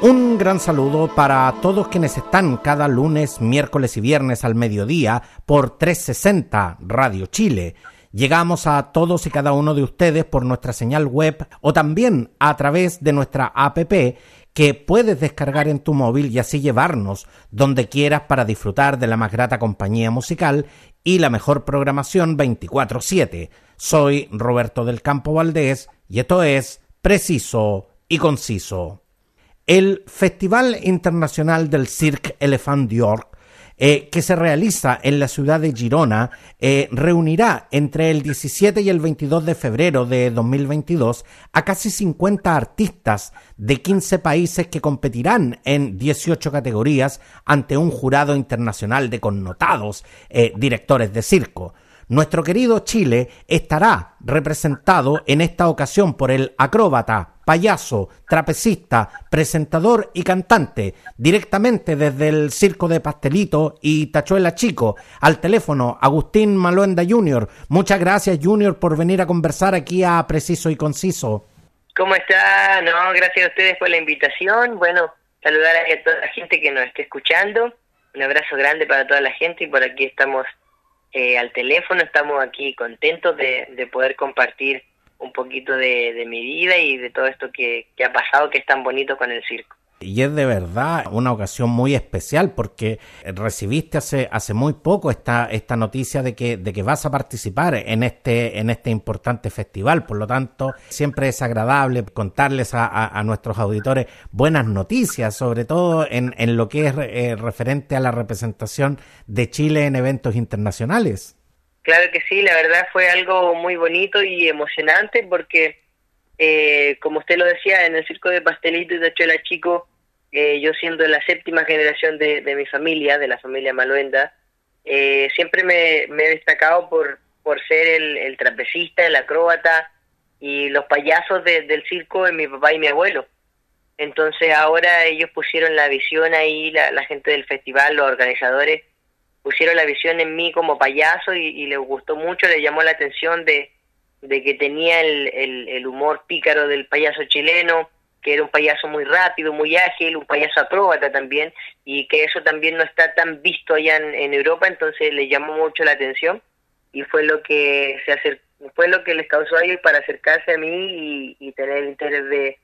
Un gran saludo para todos quienes están cada lunes, miércoles y viernes al mediodía por 360 Radio Chile. Llegamos a todos y cada uno de ustedes por nuestra señal web o también a través de nuestra app que puedes descargar en tu móvil y así llevarnos donde quieras para disfrutar de la más grata compañía musical y la mejor programación 24/7. Soy Roberto del Campo Valdés y esto es Preciso y Conciso. El Festival Internacional del Cirque Elephant York, eh, que se realiza en la ciudad de Girona, eh, reunirá entre el 17 y el 22 de febrero de 2022 a casi 50 artistas de 15 países que competirán en 18 categorías ante un jurado internacional de connotados eh, directores de circo. Nuestro querido Chile estará representado en esta ocasión por el acróbata, payaso, trapecista, presentador y cantante, directamente desde el Circo de Pastelito y Tachuela Chico, al teléfono Agustín Maluenda Jr. Muchas gracias Junior por venir a conversar aquí a Preciso y Conciso. ¿Cómo está? No, gracias a ustedes por la invitación. Bueno, saludar a toda la gente que nos esté escuchando. Un abrazo grande para toda la gente y por aquí estamos eh, al teléfono. Estamos aquí contentos de, poder compartir un poquito de, mi vida y de todo esto que, que ha pasado, que es tan bonito con el circo. Y es de verdad una ocasión muy especial porque recibiste hace, hace muy poco esta, esta noticia de que, de que vas a participar en este, en este importante festival. Por lo tanto, siempre es agradable contarles a, nuestros auditores buenas noticias, sobre todo en, en lo que es eh, referente a la representación de Chile en eventos internacionales. Claro que sí, la verdad fue algo muy bonito y emocionante porque eh, como usted lo decía, en el circo de pastelito y de Chola Chico, eh, yo siendo la séptima generación de, mi familia, de la familia Maluenda, eh, siempre me, he destacado por, por ser el, trapecista, el acróbata y los payasos del circo en mi papá y mi abuelo. Entonces ahora ellos pusieron la visión ahí, la, gente del festival, los organizadores, pusieron la visión en mí como payaso y, y les gustó mucho, les llamó la atención de, de que tenía el, el, humor pícaro del payaso chileno, que era un payaso muy rápido, muy ágil, un payaso acróbata también, y que eso también no está tan visto allá en, Europa, entonces le llamó mucho la atención y fue lo que se fue lo que les causó a ellos para acercarse a mí y, tener el interés de,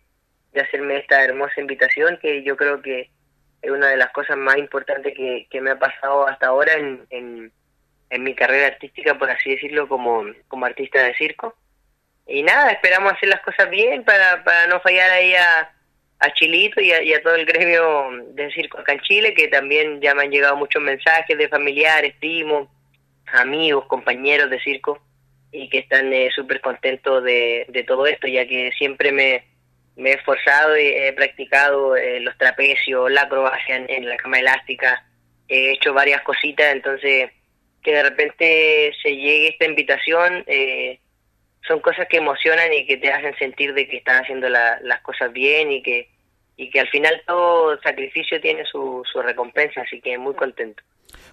de, hacerme esta hermosa invitación, que yo creo que es una de las cosas más importantes que, que me ha pasado hasta ahora en, en en mi carrera artística, por así decirlo, como, como artista de circo. Y nada, esperamos hacer las cosas bien para, para no fallar ahí a, a Chilito y a, todo el gremio de circo acá en Chile, que también ya me han llegado muchos mensajes de familiares, primos, amigos, compañeros de circo, y que están eh, súper contentos de, de todo esto, ya que siempre me, me he esforzado y he practicado eh, los trapecios, la acrobacia en la cama elástica, he hecho varias cositas, entonces que de repente se llegue esta invitación, eh, son cosas que emocionan y que te hacen sentir de que estás haciendo las cosas bien y que, y que al final todo sacrificio tiene su, su recompensa, así que muy contento.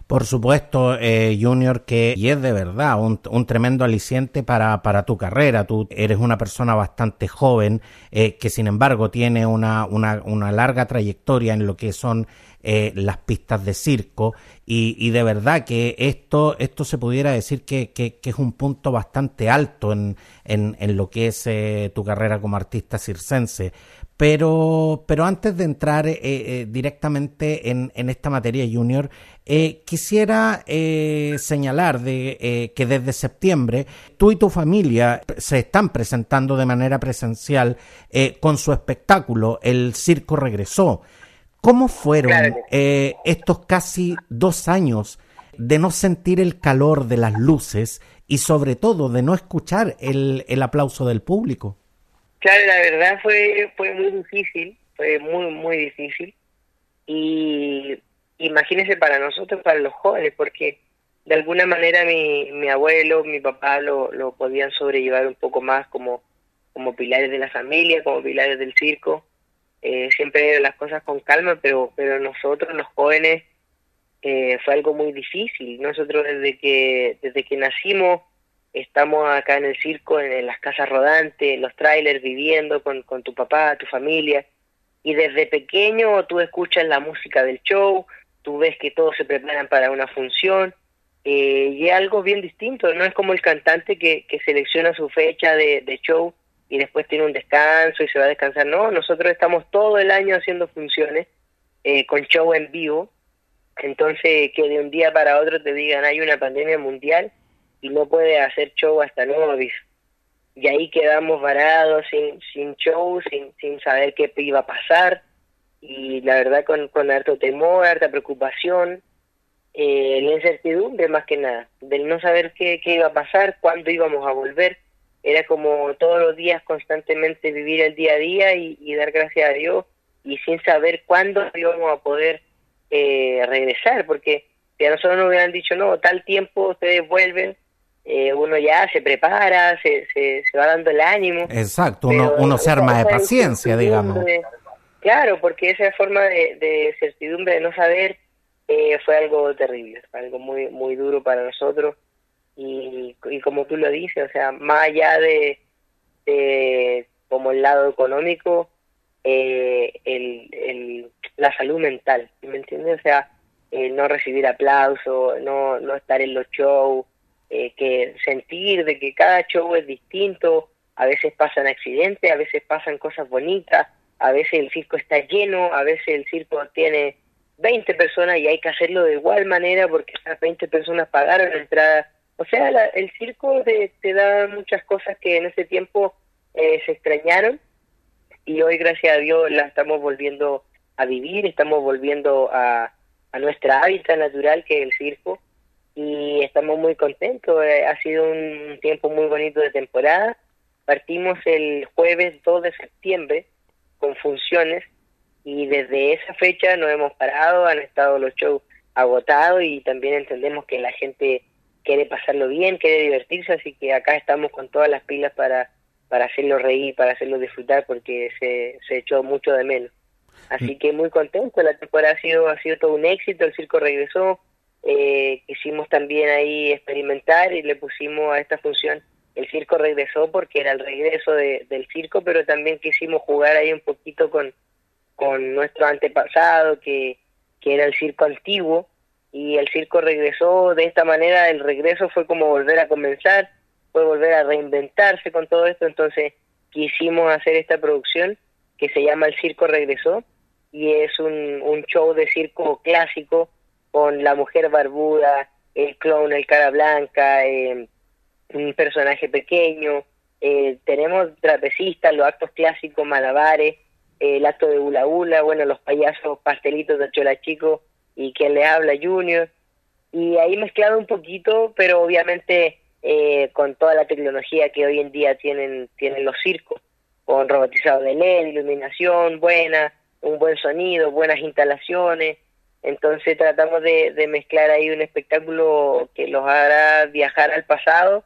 Por supuesto, eh, Junior, que y es de verdad un, un tremendo aliciente para, para, tu carrera. Tú eres una persona bastante joven, eh, que sin embargo tiene una, una, una larga trayectoria en lo que son eh, las pistas de circo y, y, de verdad que esto, esto se pudiera decir que, que, es un punto bastante alto en, en, en lo que es eh, tu carrera como artista circense. Pero, pero antes de entrar eh, eh directamente en, en, esta materia junior, eh, quisiera señalar de, que desde septiembre tú y tu familia se están presentando de manera presencial con su espectáculo El Circo Regresó. ¿Cómo fueron estos casi dos años de no sentir el calor de las luces y sobre todo de no escuchar el, el aplauso del público? Claro, la verdad fue, fue muy difícil, fue muy, muy difícil. Y imagínense para nosotros, para los jóvenes, porque de alguna manera mi, mi abuelo, mi papá lo, lo podían sobrellevar un poco más como, como pilares de la familia, como pilares del circo. Eh, siempre las cosas con calma, pero, pero nosotros los jóvenes eh, fue algo muy difícil. Nosotros desde que, desde que nacimos estamos acá en el circo, en, las casas rodantes, en los trailers, viviendo con, con tu papá, tu familia. Y desde pequeño tú escuchas la música del show, tú ves que todos se preparan para una función eh, y es algo bien distinto, no es como el cantante que, que selecciona su fecha de, show y después tiene un descanso y se va a descansar, no, nosotros estamos todo el año haciendo funciones eh, con show en vivo, entonces que de un día para otro te digan hay una pandemia mundial y no puede hacer show hasta nuevo aviso. Y ahí quedamos varados sin, sin show, sin, sin saber qué iba a pasar y la verdad con, con harto temor, harta preocupación, eh, la incertidumbre más que nada, del no saber qué, qué iba a pasar, cuándo íbamos a volver. Era como todos los días constantemente vivir el día a día y, dar gracias a Dios y sin saber cuándo íbamos a poder eh, regresar, porque si a nosotros nos hubieran dicho, no, tal tiempo ustedes vuelven, eh, uno ya se prepara, se, se, va dando el ánimo. Exacto, uno, uno se arma de paciencia, digamos. Claro, porque esa forma de, certidumbre, de no saber, eh, fue algo terrible, algo muy muy duro para nosotros. Y, y como tú lo dices, o sea, más allá de, de como el lado económico, eh, el, el, la salud mental, ¿me entiendes? O sea, no recibir aplauso, no, no estar en los shows, eh, que sentir de que cada show es distinto, a veces pasan accidentes, a veces pasan cosas bonitas, a veces el circo está lleno, a veces el circo tiene 20 personas y hay que hacerlo de igual manera porque esas 20 personas pagaron la entrada. O sea, el circo te, da muchas cosas que en ese tiempo eh, se extrañaron y hoy, gracias a Dios, la estamos volviendo a vivir, estamos volviendo a, a nuestra hábitat natural que es el circo y estamos muy contentos. Eh, ha sido un tiempo muy bonito de temporada. Partimos el jueves 2 de septiembre con funciones y desde esa fecha no hemos parado, han estado los shows agotados y también entendemos que la gente quiere pasarlo bien, quiere divertirse, así que acá estamos con todas las pilas para, para hacerlo reír, para hacerlo disfrutar, porque se, se echó mucho de menos. Así que muy contento, la temporada ha sido, ha sido todo un éxito, el circo regresó, eh, quisimos también ahí experimentar y le pusimos a esta función el circo regresó porque era el regreso del circo, pero también quisimos jugar ahí un poquito con, con nuestro antepasado, que, que era el circo antiguo, y el circo regresó de esta manera, el regreso fue como volver a comenzar, fue volver a reinventarse con todo esto, entonces quisimos hacer esta producción que se llama El Circo Regresó, y es un, un show de circo clásico con la mujer barbuda, el clown, el cara blanca, eh, un personaje pequeño, eh, tenemos trapecistas, los actos clásicos, malabares, el acto de hula hula, bueno, los payasos pastelitos de Chola Chico y quien le habla Junior, y ahí mezclado un poquito, pero obviamente eh, con toda la tecnología que hoy en día tienen, tienen los circos, con robotizado de LED, iluminación buena, un buen sonido, buenas instalaciones, entonces tratamos de, de mezclar ahí un espectáculo que los hará viajar al pasado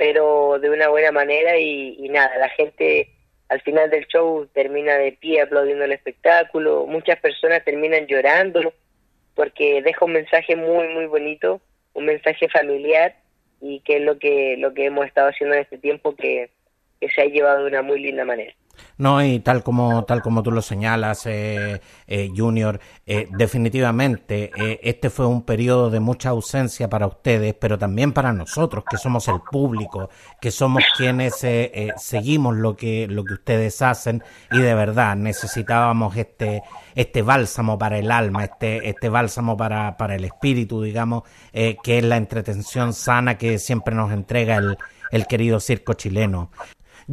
pero de una buena manera y, nada, la gente al final del show termina de pie aplaudiendo el espectáculo, muchas personas terminan llorando porque deja un mensaje muy muy bonito, un mensaje familiar y que es lo que lo que hemos estado haciendo en este tiempo que, que se ha llevado de una muy linda manera. No, y tal como, tal como tú lo señalas, eh, eh, Junior, eh, definitivamente este fue un periodo de mucha ausencia para ustedes, pero también para nosotros, que somos el público, que somos quienes seguimos lo que, lo que ustedes hacen y de verdad necesitábamos este, este bálsamo para el alma, este, este bálsamo para, para el espíritu, digamos, que es la entretención sana que siempre nos entrega el, el querido circo chileno.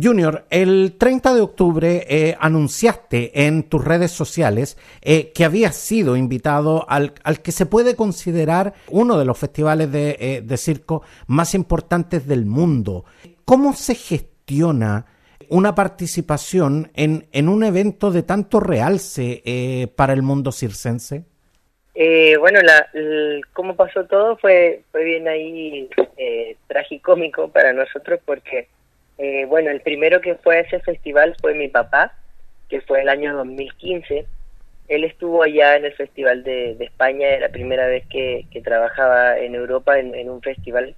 Junior, el 30 de octubre eh, anunciaste en tus redes sociales eh, que habías sido invitado al, que se puede considerar uno de los festivales de, eh, de circo más importantes del mundo. ¿Cómo se gestiona una participación en, en un evento de tanto realce para el mundo circense? Eh, bueno, la, cómo pasó todo fue, fue bien ahí eh, tragicómico para nosotros porque, eh, bueno, el primero que fue a ese festival fue mi papá, que fue el año 2015. Él estuvo allá en el Festival de, España, era la primera vez que, trabajaba en Europa en, un festival,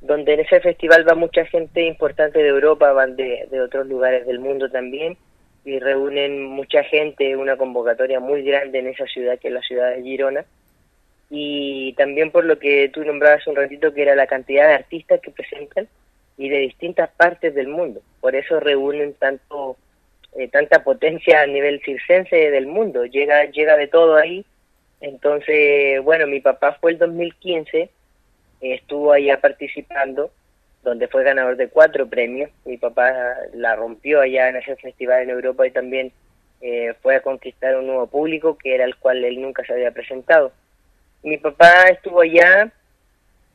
donde en ese festival va mucha gente importante de Europa, van de, de otros lugares del mundo también y reúnen mucha gente, una convocatoria muy grande en esa ciudad que es la ciudad de Girona. Y también por lo que tú nombrabas un ratito, que era la cantidad de artistas que presentan y de distintas partes del mundo. Por eso reúnen tanto eh, tanta potencia a nivel circense del mundo. Llega, llega de todo ahí. Entonces, bueno, mi papá fue el 2015, estuvo allá participando donde fue ganador de cuatro premios. Mi papá la rompió allá en ese festival en Europa y también eh, fue a conquistar un nuevo público que era el cual él nunca se había presentado. Mi papá estuvo allá,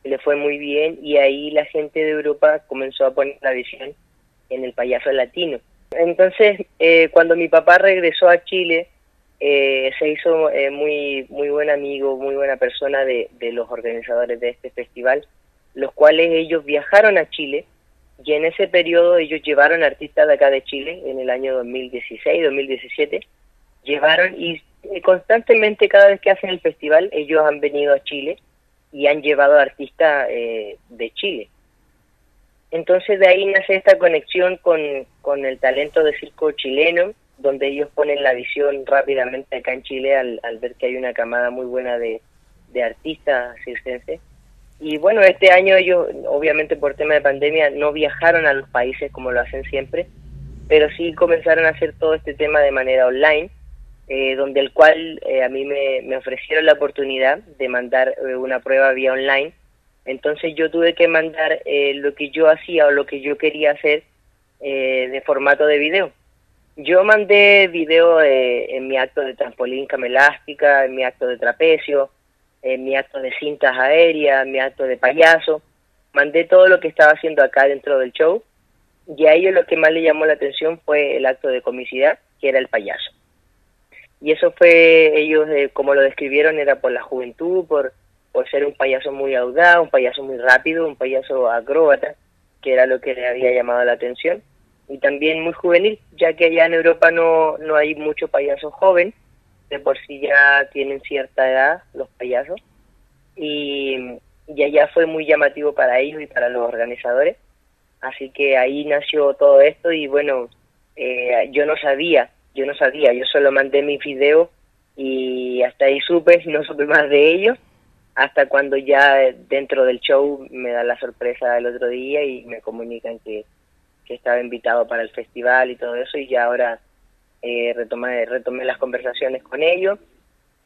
le fue muy bien y ahí la gente de Europa comenzó a poner la visión en el payaso latino. Entonces, eh, cuando mi papá regresó a Chile, eh, se hizo muy muy buen amigo, muy buena persona de los organizadores de este festival los cuales ellos viajaron a Chile y en ese periodo ellos llevaron artistas de acá de Chile en el año 2016, 2017, llevaron y constantemente cada vez que hacen el festival ellos han venido a Chile y han llevado artistas eh, de Chile. Entonces de ahí nace esta conexión con, con el talento de circo chileno, donde ellos ponen la visión rápidamente acá en Chile al, al ver que hay una camada muy buena de, de artistas circenses y bueno, este año ellos, obviamente por tema de pandemia, no viajaron a los países como lo hacen siempre, pero sí comenzaron a hacer todo este tema de manera online, eh, donde el cual eh, a mí me, ofrecieron la oportunidad de mandar eh, una prueba vía online. Entonces yo tuve que mandar lo que yo hacía o lo que yo quería hacer de formato de video. Yo mandé video en mi acto de trampolín camelástica, en mi acto de trapecio, en mi acto de cintas aéreas, mi acto de payaso. Mandé todo lo que estaba haciendo acá dentro del show y a ellos lo que más le llamó la atención fue el acto de comicidad, que era el payaso. Y eso fue, ellos eh, como lo describieron, era por la juventud, por, por ser un payaso muy audaz, un payaso muy rápido, un payaso acróbata, que era lo que le había llamado la atención. Y también muy juvenil, ya que allá en Europa no, no hay mucho payaso joven, de por sí ya tienen cierta edad los payasos y, y allá fue muy llamativo para ellos y para los organizadores así que ahí nació todo esto y bueno eh, yo no sabía yo no sabía yo solo mandé mi video y hasta ahí supe no supe más de ellos hasta cuando ya dentro del show me da la sorpresa el otro día y me comunican que, que estaba invitado para el festival y todo eso y ya ahora eh, retomé, retomé las conversaciones con ellos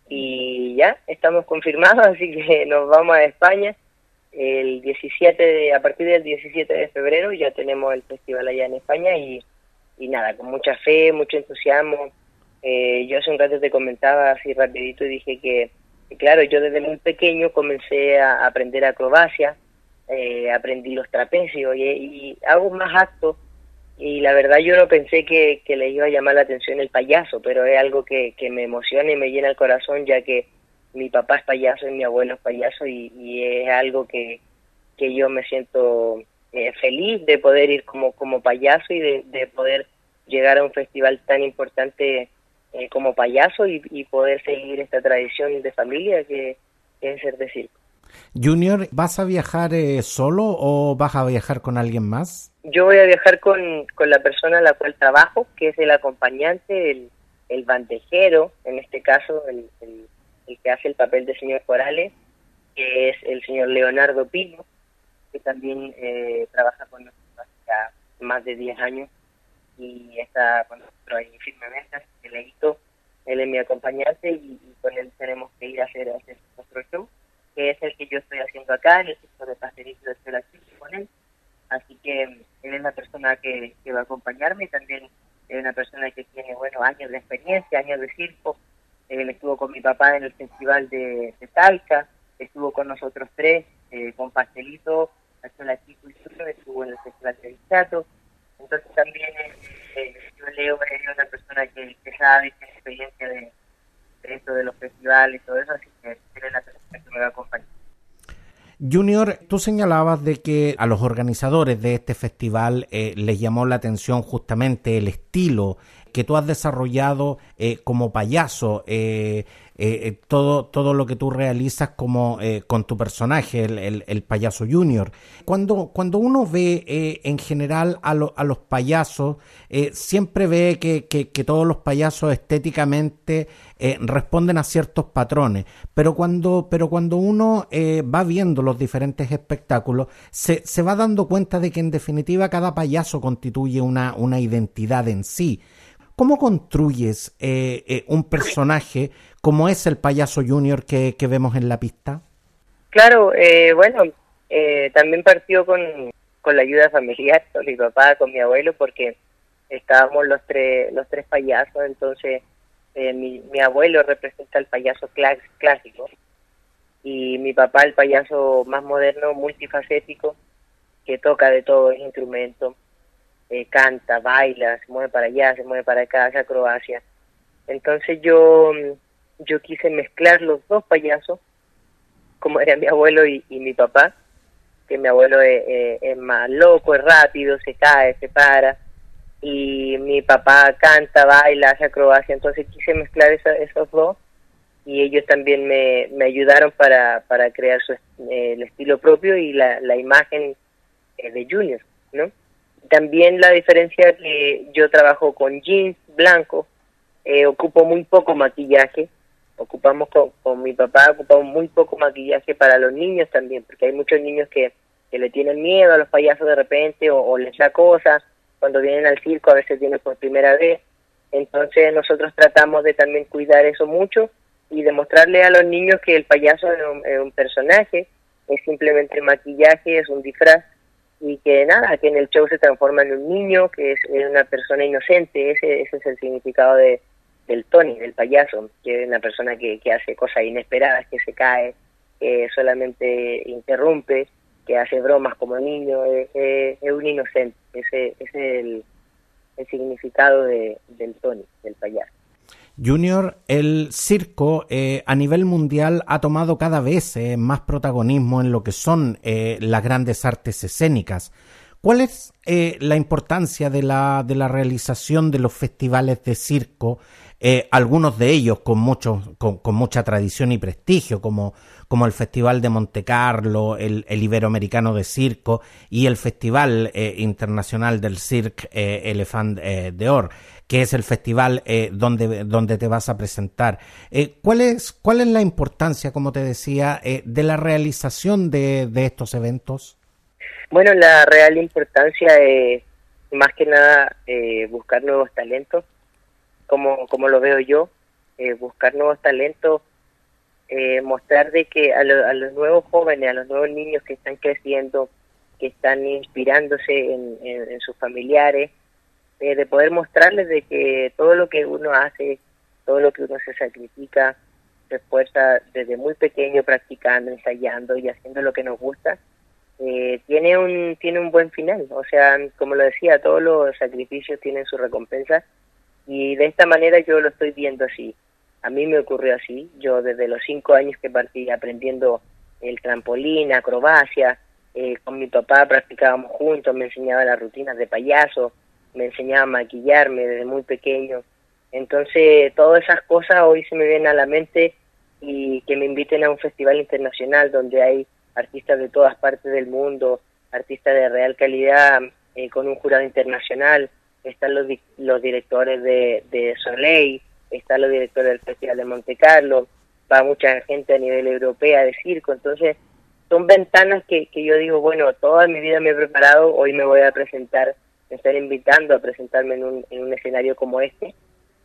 y ya estamos confirmados, así que nos vamos a España el 17 de, a partir del 17 de febrero ya tenemos el festival allá en España y, y nada, con mucha fe, mucho entusiasmo. Eh, yo hace un rato te comentaba así rapidito y dije que, claro, yo desde muy pequeño comencé a aprender acrobacia, eh, aprendí los trapecios y, y hago más actos y la verdad yo no pensé que, que le iba a llamar la atención el payaso, pero es algo que, que me emociona y me llena el corazón ya que mi papá es payaso y mi abuelo es payaso y, es algo que, que yo me siento eh, feliz de poder ir como, como payaso y de, poder llegar a un festival tan importante eh, como payaso y, poder seguir esta tradición de familia que, que es ser de circo. Junior, ¿vas a viajar eh, solo o vas a viajar con alguien más? Yo voy a viajar con, con la persona a la cual trabajo, que es el acompañante, el, el bandejero, en este caso, el, el, que hace el papel de señor Corales, que es el señor Leonardo Pino, que también eh, trabaja con nosotros hace más de 10 años y está con nosotros ahí firmemente, así que le él es mi acompañante y, con él tenemos que ir a hacer, a hacer nuestro show que es el que yo estoy haciendo acá, en el sector de pastelito de Chelachi con él. Así que él es la persona que, que va a acompañarme y también es una persona que tiene, bueno, años de experiencia, años de circo. Él estuvo con mi papá en el festival de, de Talca, estuvo con nosotros tres, eh, con Pastelito, Chico y Chulo, estuvo en el festival de Vistato. Entonces también eh, yo leo es una persona que, que sabe, tiene experiencia de, esto de los festivales y todo eso, así que es la persona que me va a acompañar. Junior, tú señalabas de que a los organizadores de este festival eh, les llamó la atención justamente el estilo que tú has desarrollado eh, como payaso. Eh, eh, todo, todo lo que tú realizas como con tu personaje, el, el, payaso junior. Cuando, cuando uno ve en general a, a, los payasos, siempre ve que, que, que, todos los payasos estéticamente responden a ciertos patrones, pero cuando, pero cuando uno va viendo los diferentes espectáculos, se, se va dando cuenta de que en definitiva cada payaso constituye una, una identidad en sí. ¿Cómo construyes eh, eh, un personaje como es el payaso junior que, vemos en la pista? Claro, eh, bueno, también partió con, con la ayuda familiar, con mi papá, con mi abuelo, porque estábamos los tres, los tres payasos, entonces mi, mi abuelo representa el payaso clásico y mi papá el payaso más moderno, multifacético, que toca de todos los instrumentos eh, canta, baila, se mueve para allá, se mueve para acá, hacia Croacia. Entonces yo, yo quise mezclar los dos payasos, como era mi abuelo y, mi papá, que mi abuelo es, más loco, es rápido, se cae, se para, y mi papá canta, baila, hacia Croacia, entonces quise mezclar esos dos y ellos también me, me ayudaron para, para crear su, eh, el estilo propio y la, la imagen eh, de Junior, ¿no? También la diferencia que yo trabajo con jeans blanco, eh, ocupo muy poco maquillaje, ocupamos con, mi papá, ocupamos muy poco maquillaje para los niños también, porque hay muchos niños que, que le tienen miedo a los payasos de repente o, les da cosas, cuando vienen al circo a veces vienen por primera vez, entonces nosotros tratamos de también cuidar eso mucho y demostrarle a los niños que el payaso es un personaje, es simplemente maquillaje, es un disfraz y que nada, que en el show se transforma en un niño, que es, una persona inocente, ese, ese es el significado de, del Tony, del payaso, que es una persona que, que hace cosas inesperadas, que se cae, que solamente interrumpe, que hace bromas como niño, es, es, un inocente, ese, ese es el, el significado de, del Tony, del payaso. Junior, el circo eh, a nivel mundial ha tomado cada vez eh, más protagonismo en lo que son eh, las grandes artes escénicas. ¿Cuál es la importancia de la, de la realización de los festivales de circo? algunos de ellos con, mucho, con, mucha tradición y prestigio, como, como el Festival de Monte Carlo, el, Iberoamericano de Circo y el Festival Internacional del Cirque Elephant de Or que es el festival eh, donde, donde te vas a presentar. Eh, ¿cuál, es, ¿Cuál es la importancia, como te decía, eh, de la realización de, de estos eventos? Bueno, la real importancia es más que nada buscar nuevos talentos, como, como lo veo yo, buscar nuevos talentos, mostrar de que a, a, los nuevos jóvenes, a los nuevos niños que están creciendo, que están inspirándose en, en sus familiares, eh, de poder mostrarles de que todo lo que uno hace, todo lo que uno se sacrifica, se esfuerza desde muy pequeño practicando, ensayando y haciendo lo que nos gusta, eh, tiene un tiene un buen final. O sea, como lo decía, todos los sacrificios tienen su recompensa y de esta manera yo lo estoy viendo así. A mí me ocurrió así. Yo desde los cinco años que partí aprendiendo el trampolín, acrobacia, eh, con mi papá practicábamos juntos, me enseñaba las rutinas de payaso, me enseñaba a maquillarme desde muy pequeño. Entonces, todas esas cosas hoy se me vienen a la mente y que me inviten a un festival internacional donde hay artistas de todas partes del mundo, artistas de real calidad, eh, con un jurado internacional, están los, los directores de, de Soleil, están los directores del Festival de Monte Carlo, va mucha gente a nivel europeo de circo, entonces son ventanas que, que yo digo, bueno, toda mi vida me he preparado, hoy me voy a presentar me están invitando a presentarme en un, en un escenario como este.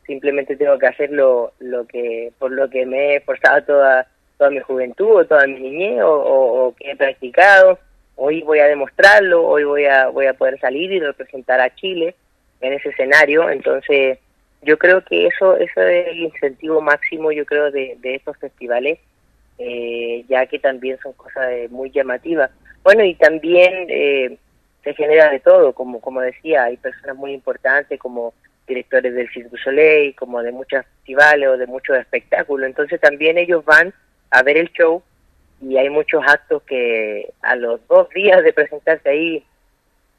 Simplemente tengo que hacer lo, lo que, por lo que me he esforzado toda, toda mi juventud o toda mi niñez o, que he practicado. Hoy voy a demostrarlo, hoy voy a, voy a poder salir y representar a Chile en ese escenario. Entonces, yo creo que eso, eso es el incentivo máximo, yo creo, de, de estos festivales, eh, ya que también son cosas muy llamativas. Bueno, y también eh, se genera de todo, como, como decía, hay personas muy importantes como directores del Cirque du Soleil, como de muchos festivales o de muchos espectáculos. Entonces también ellos van a ver el show y hay muchos actos que a los dos días de presentarse ahí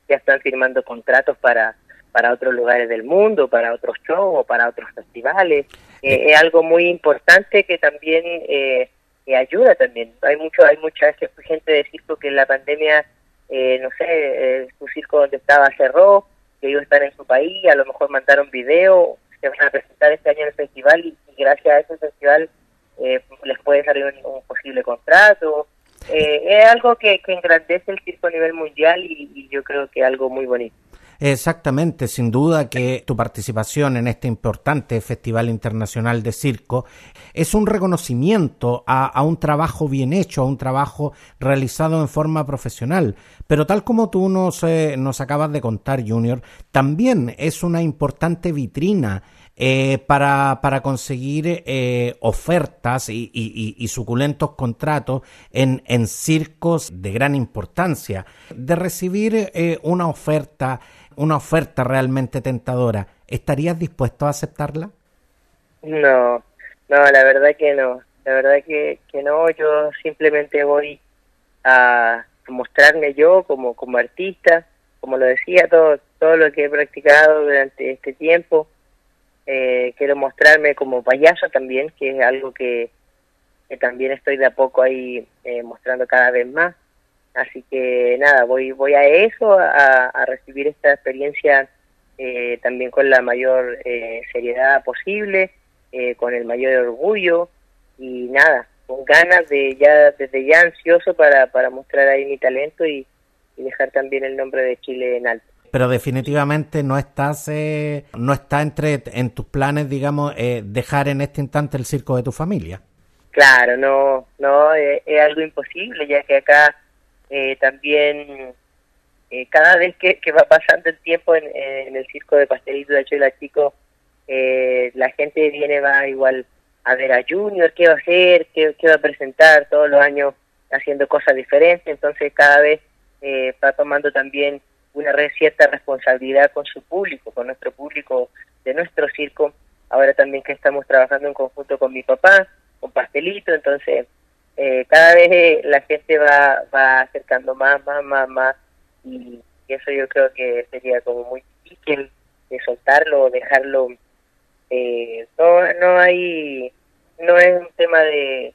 ya están firmando contratos para para otros lugares del mundo, para otros shows o para otros festivales. Eh, es algo muy importante que también eh, ayuda también. Hay mucho, hay mucha gente de circo que en la pandemia, eh, no sé, su circo donde estaba cerró, que ellos están en su país, a lo mejor mandaron video, se van a presentar este año en el festival y, gracias a ese festival les puede salir un, posible contrato. es algo que, engrandece el circo a nivel mundial y, yo creo que algo muy bonito. Exactamente, sin duda que tu participación en este importante Festival Internacional de Circo es un reconocimiento a, un trabajo bien hecho, a un trabajo realizado en forma profesional. Pero tal como tú nos, eh, nos acabas de contar, Junior, también es una importante vitrina eh, para, para, conseguir eh, ofertas y, y, suculentos contratos en, en, circos de gran importancia. De recibir una oferta una oferta realmente tentadora, ¿estarías dispuesto a aceptarla? No, no, la verdad que no. La verdad que, que no, yo simplemente voy a mostrarme yo como, como artista, como lo decía, todo, todo lo que he practicado durante este tiempo. Eh, quiero mostrarme como payaso también, que es algo que, también estoy de a poco ahí eh, mostrando cada vez más. Así que nada, voy, voy a eso, a, recibir esta experiencia eh, también con la mayor eh, seriedad posible, eh, con el mayor orgullo y nada, con ganas de ya, desde ya ansioso para, para mostrar ahí mi talento y, dejar también el nombre de Chile en alto pero definitivamente no estás no está entre en tus planes digamos dejar en este instante el circo de tu familia. Claro no no es algo imposible ya que acá eh, también eh, cada vez que, va pasando el tiempo en, el circo de pastelito de Chola Chico, eh, la gente viene, va igual a ver a Junior, qué va a hacer, qué, va a presentar todos los años haciendo cosas diferentes, entonces cada vez eh, va tomando también una cierta responsabilidad con su público, con nuestro público de nuestro circo, ahora también que estamos trabajando en conjunto con mi papá, con Pastelito, entonces eh, cada vez eh, la gente va, va acercando más, más, más, más y, eso yo creo que sería como muy difícil de soltarlo o dejarlo. Eh, no, no hay, no es un tema de,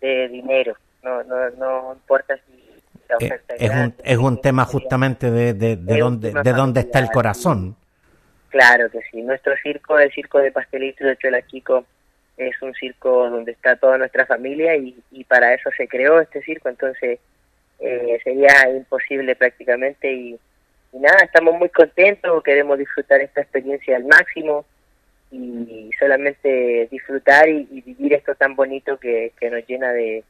de dinero, no, no, no importa si es, un, es un tema justamente de, de, de dónde, de dónde está el corazón. Claro que sí, nuestro circo, el circo de pastelitos de Chola Chico, es un circo donde está toda nuestra familia y, para eso se creó este circo, entonces eh, sería imposible prácticamente y, nada, estamos muy contentos, queremos disfrutar esta experiencia al máximo y solamente disfrutar y, vivir esto tan bonito que, nos llena de,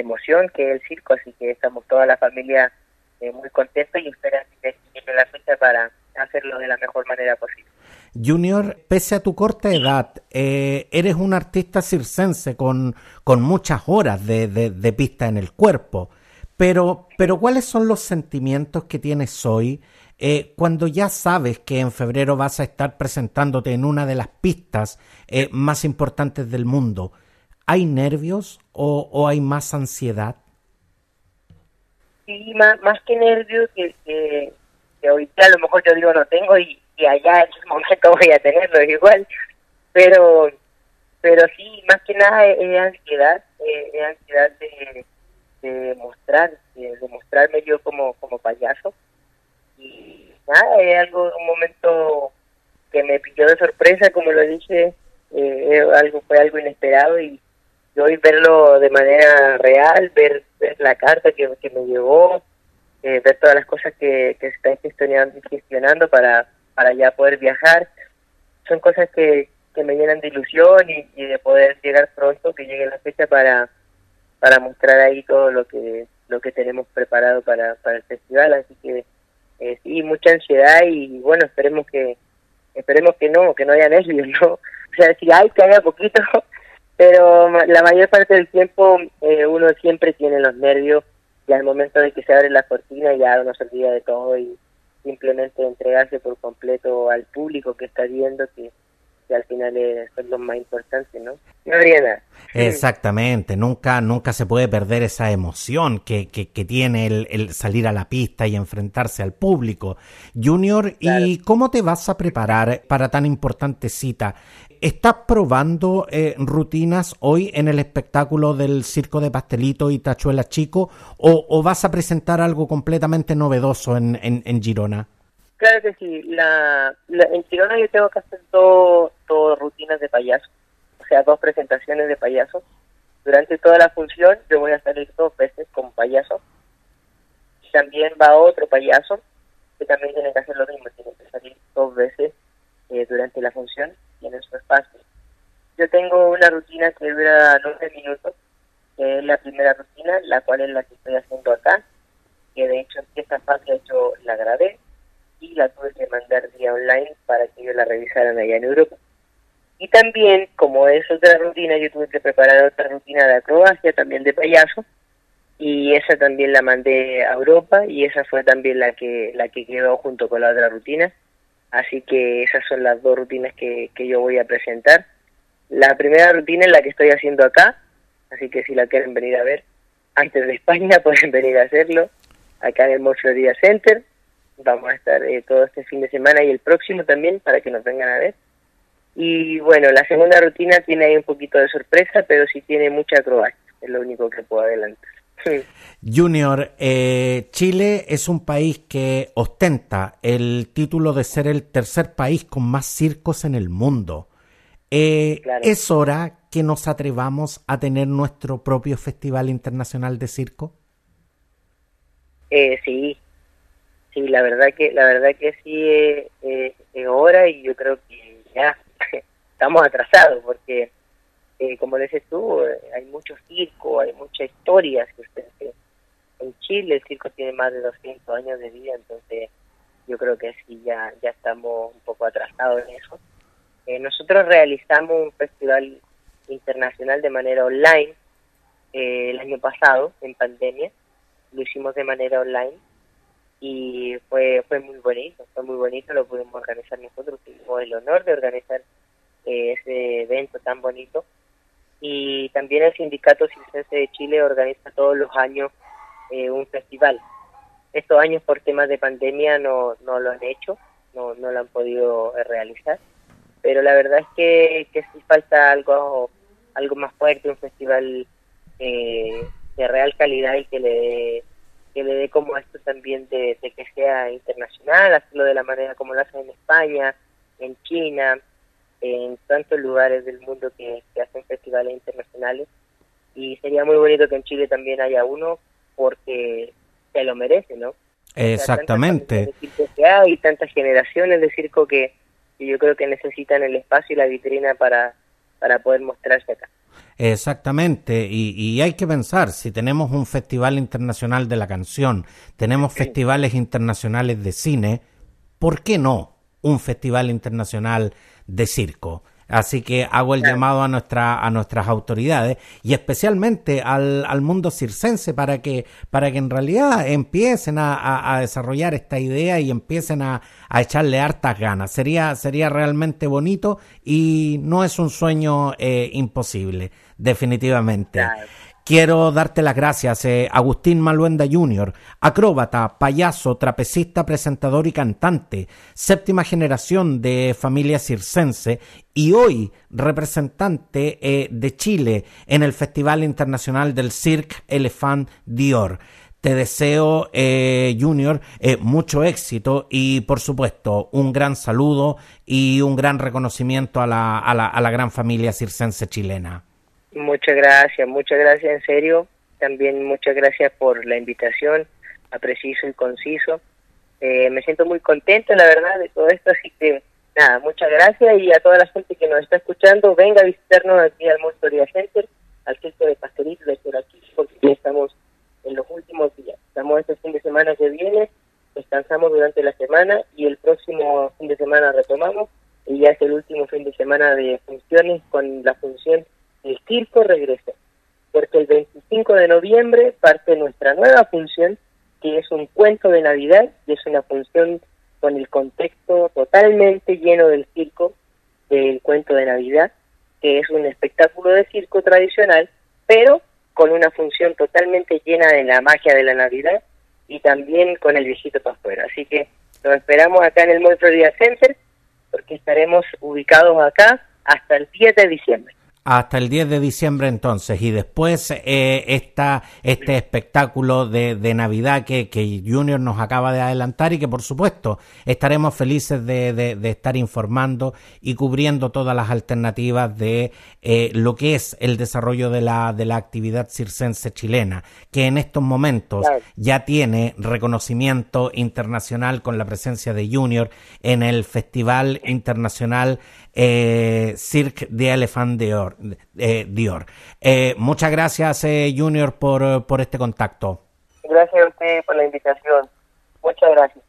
emoción que el circo, así que estamos toda la familia eh, muy contentos y esperando que la fecha para hacerlo de la mejor manera posible. Junior, pese a tu corta edad, eh, eres un artista circense con, con muchas horas de, de, pista en el cuerpo. Pero, pero ¿cuáles son los sentimientos que tienes hoy eh, cuando ya sabes que en febrero vas a estar presentándote en una de las pistas eh, más importantes del mundo? ¿Hay nervios o, o hay más ansiedad? Sí, más, más que nervios, que, que, que ahorita a lo mejor yo digo no tengo y, allá en ese momento voy a tenerlo igual, pero pero sí, más que nada es, ansiedad, es ansiedad de, de mostrar, de, mostrarme yo como, como payaso. Y nada, es algo, un momento que me pilló de sorpresa, como lo dije, eh, algo fue algo inesperado y, hoy verlo de manera real, ver, ver la carta que, que me llegó, eh, ver todas las cosas que, que se están gestionando, gestionando para para ya poder viajar. Son cosas que, que me llenan de ilusión y, de poder llegar pronto, que llegue la fecha para, para mostrar ahí todo lo que lo que tenemos preparado para, para el festival. Así que eh, sí, mucha ansiedad y bueno, esperemos que esperemos que no, que no haya nervios, ¿no? O sea, si hay, que haya poquito, pero la mayor parte del tiempo eh, uno siempre tiene los nervios y al momento de que se abre la cortina ya uno se olvida de todo y, simplemente entregarse por completo al público que está viendo que que al final es, lo más importante, ¿no? Nada. Exactamente, nunca, nunca se puede perder esa emoción que, que, tiene el, salir a la pista y enfrentarse al público. Junior, ¿y cómo te vas a preparar para tan importante cita? ¿Estás probando eh, rutinas hoy en el espectáculo del Circo de Pastelito y Tachuela Chico o, vas a presentar algo completamente novedoso en, en, Girona? Claro que sí. La, en Girona yo tengo que hacer dos, rutinas de payaso, o sea, dos presentaciones de payaso. Durante toda la función yo voy a salir dos veces como payaso. También va otro payaso que también tiene que hacer lo mismo, tiene que salir dos veces eh, durante la función, tiene su espacio. Yo tengo una rutina que dura nueve minutos, que es la primera rutina, la cual es la que estoy haciendo acá, que de hecho esta fase hecho la grabé y la tuve que mandar vía online para que ellos la revisaran allá en Europa. Y también, como es otra rutina, yo tuve que preparar otra rutina de acrobacia, también de payaso, y esa también la mandé a Europa y esa fue también la que la que quedó junto con la otra rutina. Así que esas son las dos rutinas que, que yo voy a presentar. La primera rutina es la que estoy haciendo acá, así que si la quieren venir a ver antes de España pueden venir a hacerlo acá en el Mocho Center Vamos a estar eh, todo este fin de semana y el próximo también para que nos vengan a ver. Y bueno, la segunda rutina tiene ahí un poquito de sorpresa, pero sí tiene mucha acrobacia, es lo único que puedo adelantar. Junior, eh, Chile es un país que ostenta el título de ser el tercer país con más circos en el mundo. Eh, ¿Es hora que nos atrevamos a tener nuestro propio Festival Internacional de Circo? Eh, sí, sí, la verdad que la verdad que sí es, hora y yo creo que ya estamos atrasados porque eh, como dices tú, eh, hay mucho circo, hay muchas historias. En Chile el circo tiene más de 200 años de vida, entonces yo creo que sí, ya, ya estamos un poco atrasados en eso. Eh, nosotros realizamos un festival internacional de manera online el año pasado, en pandemia. Lo hicimos de manera online y fue fue muy bonito, fue muy bonito, lo pudimos organizar nosotros, tuvimos el honor de organizar eh, ese evento tan bonito y también el Sindicato Circense de Chile organiza todos los años eh, un festival. Estos años por temas de pandemia no, no lo han hecho, no, no lo han podido eh, realizar, pero la verdad es que, que sí falta algo, algo más fuerte, un festival de real calidad y que le dé que le dé como esto también de, que sea internacional, hacerlo de la manera como lo hacen en España, en China, en tantos lugares del mundo que, hacen festivales internacionales. Y sería muy bonito que en Chile también haya uno porque se lo merece, ¿no? Exactamente. hay tantas generaciones de circo que, que yo creo que necesitan el espacio y la vitrina para, para poder mostrarse acá. Exactamente, y, hay que pensar, si tenemos un festival internacional de la canción, tenemos festivales internacionales de cine, ¿por qué no un festival internacional de circo? Así que hago el llamado a, nuestra, a nuestras autoridades y especialmente al, al mundo circense para que, para que en realidad empiecen a, desarrollar esta idea y empiecen a, echarle hartas ganas. Sería, sería realmente bonito y no es un sueño eh, imposible, definitivamente. Quiero darte las gracias, eh, Agustín Maluenda Jr., acróbata, payaso, trapecista, presentador y cantante, séptima generación de familia circense y hoy representante eh, de Chile en el Festival Internacional del Cirque Elephant Dior. Te deseo, eh, Junior, mucho éxito y, por supuesto, un gran saludo y un gran reconocimiento a la, a la, a la gran familia circense chilena. Muchas gracias, muchas gracias en serio. También muchas gracias por la invitación a Preciso y Conciso. Eh, me siento muy contento, la verdad, de todo esto, así que nada, muchas gracias y a toda la gente que nos está escuchando, venga a visitarnos aquí al Monstoria Center, al centro de Pastelito de aquí, porque estamos en los últimos días. Estamos este fin de semana que viene, descansamos durante la semana y el próximo fin de semana retomamos y ya es el último fin de semana de funciones con la función el circo regresa, porque el 25 de noviembre parte nuestra nueva función, que es un cuento de Navidad, y es una función con el contexto totalmente lleno del circo, del cuento de Navidad, que es un espectáculo de circo tradicional, pero con una función totalmente llena de la magia de la Navidad y también con el viejito pastor. Así que nos esperamos acá en el Mall Florida Center porque estaremos ubicados acá hasta el 10 de diciembre hasta el 10 de diciembre entonces. Y después eh, está este espectáculo de, de Navidad que, que, Junior nos acaba de adelantar y que por supuesto estaremos felices de, de, estar informando y cubriendo todas las alternativas de eh, lo que es el desarrollo de la, de la actividad circense chilena que en estos momentos ya tiene reconocimiento internacional con la presencia de Junior en el Festival Internacional eh, Cirque de Elephant Dior. Eh, Dior. Eh, muchas gracias, eh, Junior, por, por este contacto. Gracias a usted por la invitación. Muchas gracias.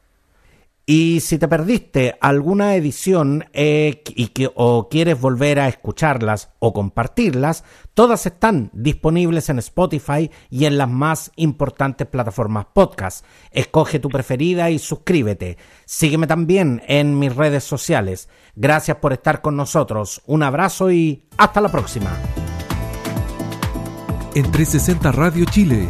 Y si te perdiste alguna edición eh, y que, o quieres volver a escucharlas o compartirlas, todas están disponibles en Spotify y en las más importantes plataformas podcast. Escoge tu preferida y suscríbete. Sígueme también en mis redes sociales. Gracias por estar con nosotros. Un abrazo y hasta la próxima. En 360 Radio Chile,